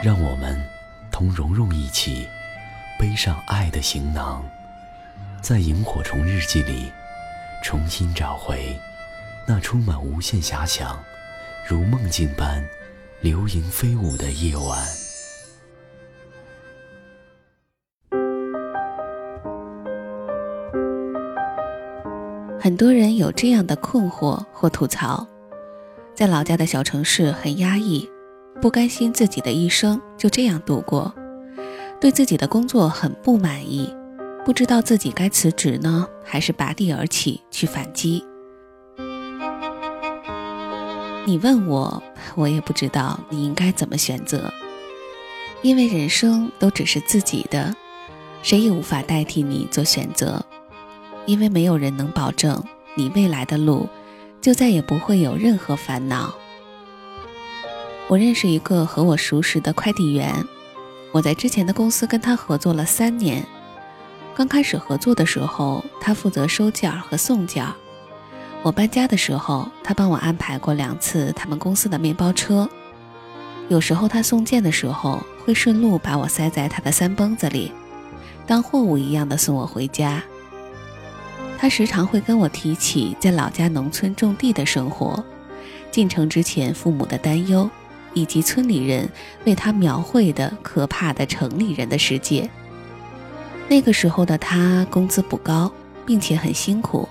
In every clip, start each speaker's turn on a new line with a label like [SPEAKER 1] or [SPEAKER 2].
[SPEAKER 1] 让我们同蓉蓉一起背上爱的行囊，在萤火虫日记里重新找回那充满无限遐想、如梦境般流萤飞舞的夜晚。
[SPEAKER 2] 很多人有这样的困惑或吐槽：在老家的小城市很压抑。不甘心自己的一生就这样度过，对自己的工作很不满意，不知道自己该辞职呢，还是拔地而起去反击。你问我，我也不知道你应该怎么选择，因为人生都只是自己的，谁也无法代替你做选择，因为没有人能保证你未来的路就再也不会有任何烦恼。我认识一个和我熟识的快递员，我在之前的公司跟他合作了三年。刚开始合作的时候，他负责收件儿和送件儿。我搬家的时候，他帮我安排过两次他们公司的面包车。有时候他送件的时候，会顺路把我塞在他的三蹦子里，当货物一样的送我回家。他时常会跟我提起在老家农村种地的生活，进城之前父母的担忧。以及村里人为他描绘的可怕的城里人的世界。那个时候的他工资不高，并且很辛苦，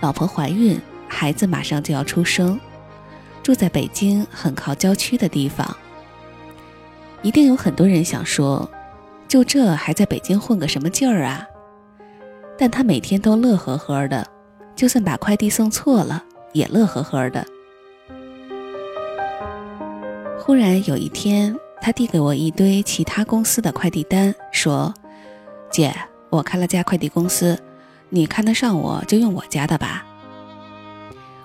[SPEAKER 2] 老婆怀孕，孩子马上就要出生，住在北京很靠郊区的地方。一定有很多人想说，就这还在北京混个什么劲儿啊？但他每天都乐呵呵的，就算把快递送错了，也乐呵呵的。忽然有一天，他递给我一堆其他公司的快递单，说：“姐，我开了家快递公司，你看得上我就用我家的吧。”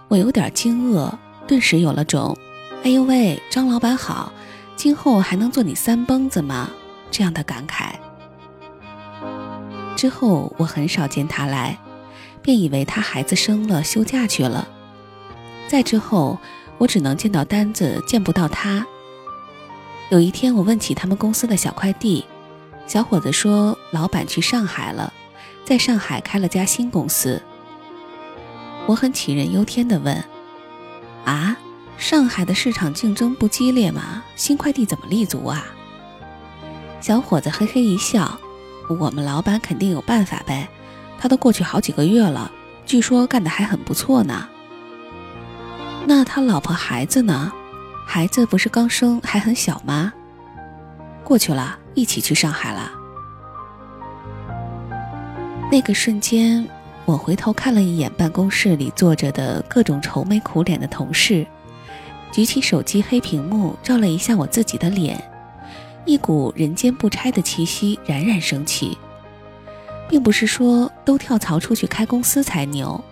[SPEAKER 2] 我有点惊愕，顿时有了种“哎呦喂，张老板好，今后还能做你三蹦子吗？”这样的感慨。之后我很少见他来，便以为他孩子生了休假去了。再之后。我只能见到单子，见不到他。有一天，我问起他们公司的小快递，小伙子说老板去上海了，在上海开了家新公司。我很杞人忧天地问：“啊，上海的市场竞争不激烈吗？新快递怎么立足啊？”小伙子嘿嘿一笑：“我们老板肯定有办法呗，他都过去好几个月了，据说干得还很不错呢。”那他老婆孩子呢？孩子不是刚生还很小吗？过去了，一起去上海了。那个瞬间，我回头看了一眼办公室里坐着的各种愁眉苦脸的同事，举起手机黑屏幕照了一下我自己的脸，一股人间不拆的气息冉冉升起。并不是说都跳槽出去开公司才牛，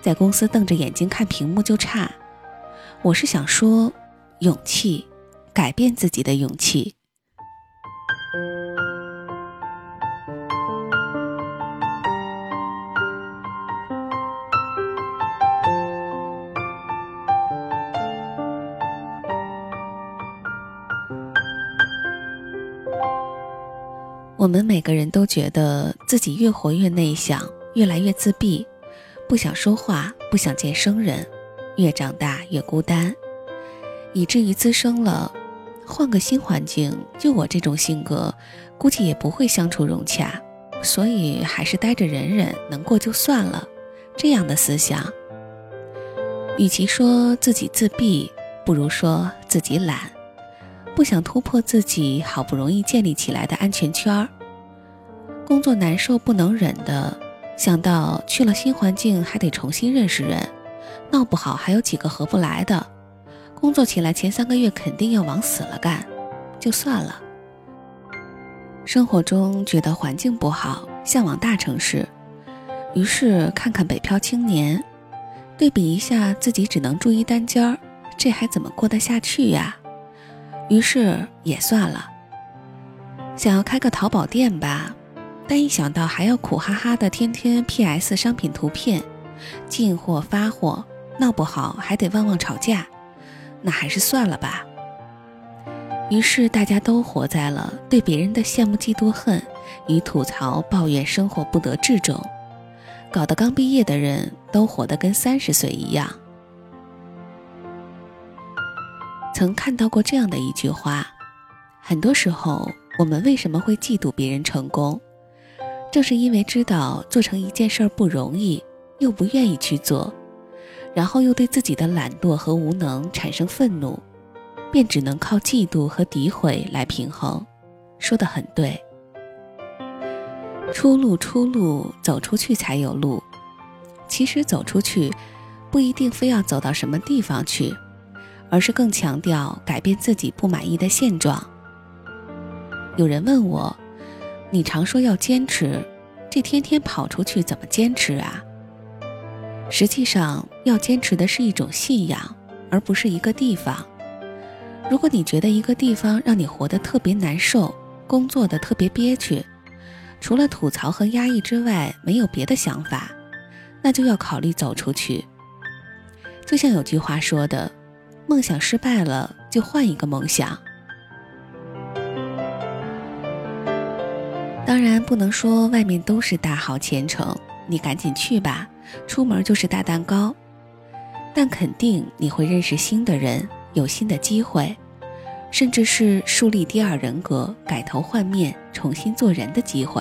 [SPEAKER 2] 在公司瞪着眼睛看屏幕就差。我是想说，勇气，改变自己的勇气。我们每个人都觉得自己越活越内向，越来越自闭，不想说话，不想见生人。越长大越孤单，以至于滋生了换个新环境，就我这种性格，估计也不会相处融洽，所以还是待着忍忍，能过就算了。这样的思想，与其说自己自闭，不如说自己懒，不想突破自己好不容易建立起来的安全圈儿。工作难受不能忍的，想到去了新环境还得重新认识人。闹不好还有几个合不来的，工作起来前三个月肯定要往死了干，就算了。生活中觉得环境不好，向往大城市，于是看看北漂青年，对比一下自己只能住一单间儿，这还怎么过得下去呀？于是也算了。想要开个淘宝店吧，但一想到还要苦哈哈的天天 PS 商品图片，进货发货，闹不好还得旺旺吵架，那还是算了吧。于是大家都活在了对别人的羡慕、嫉妒、恨与吐槽、抱怨生活不得志中，搞得刚毕业的人都活得跟三十岁一样。曾看到过这样的一句话：很多时候，我们为什么会嫉妒别人成功，正是因为知道做成一件事儿不容易，又不愿意去做，然后又对自己的懒惰和无能产生愤怒。便只能靠嫉妒和诋毁来平衡，说的很对。出路，出路，走出去才有路。其实走出去，不一定非要走到什么地方去，而是更强调改变自己不满意的现状。有人问我，你常说要坚持，这天天跑出去怎么坚持啊？实际上，要坚持的是一种信仰，而不是一个地方。如果你觉得一个地方让你活得特别难受，工作的特别憋屈，除了吐槽和压抑之外没有别的想法，那就要考虑走出去。就像有句话说的：“梦想失败了，就换一个梦想。”当然不能说外面都是大好前程，你赶紧去吧，出门就是大蛋糕。但肯定你会认识新的人。有新的机会，甚至是树立第二人格、改头换面、重新做人的机会。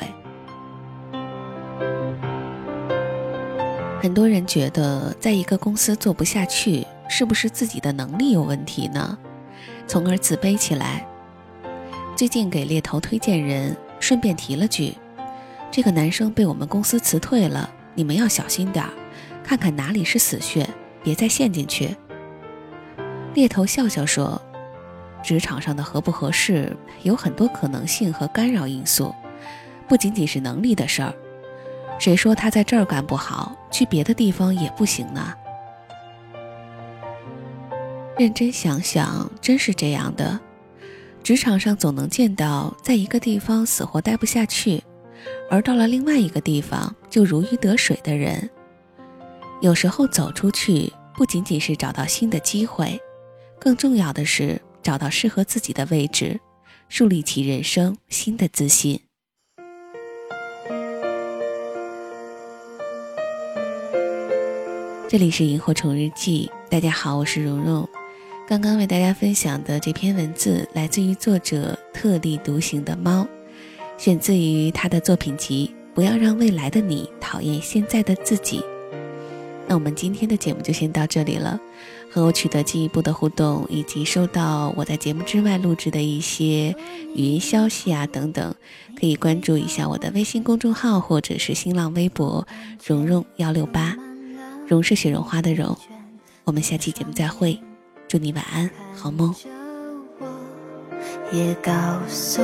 [SPEAKER 2] 很多人觉得，在一个公司做不下去，是不是自己的能力有问题呢？从而自卑起来。最近给猎头推荐人，顺便提了句：“这个男生被我们公司辞退了，你们要小心点儿，看看哪里是死穴，别再陷进去。”猎头笑笑说：“职场上的合不合适有很多可能性和干扰因素，不仅仅是能力的事儿。谁说他在这儿干不好，去别的地方也不行呢？认真想想，真是这样的。职场上总能见到，在一个地方死活待不下去，而到了另外一个地方就如鱼得水的人。有时候走出去，不仅仅是找到新的机会。”更重要的是找到适合自己的位置，树立起人生新的自信。这里是萤火虫日记，大家好，我是蓉蓉。刚刚为大家分享的这篇文字来自于作者特立独行的猫，选自于他的作品集《不要让未来的你讨厌现在的自己》。那我们今天的节目就先到这里了。和我取得进一步的互动，以及收到我在节目之外录制的一些语音消息啊等等，可以关注一下我的微信公众号或者是新浪微博“蓉蓉幺六八”，蓉是雪绒花的蓉。我们下期节目再会，祝你晚安，好梦。也告诉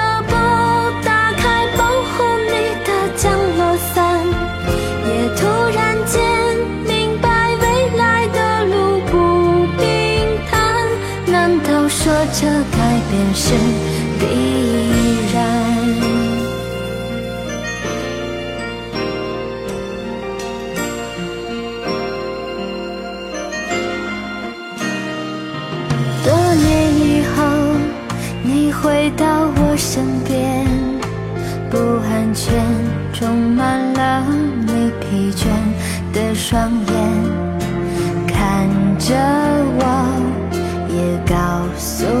[SPEAKER 3] 是必然。多年以后，你回到我身边，不安全充满了你疲倦的双眼，看着我，也告诉我，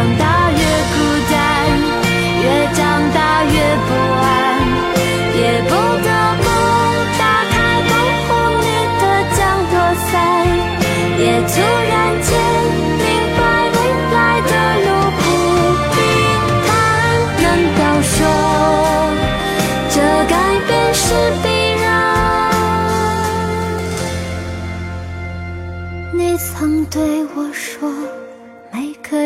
[SPEAKER 3] 长大越孤单越长大越不安也不得不打开保护你的降落伞也突然间明白未来的路不平坦。难道说这改变是必然你曾对我说。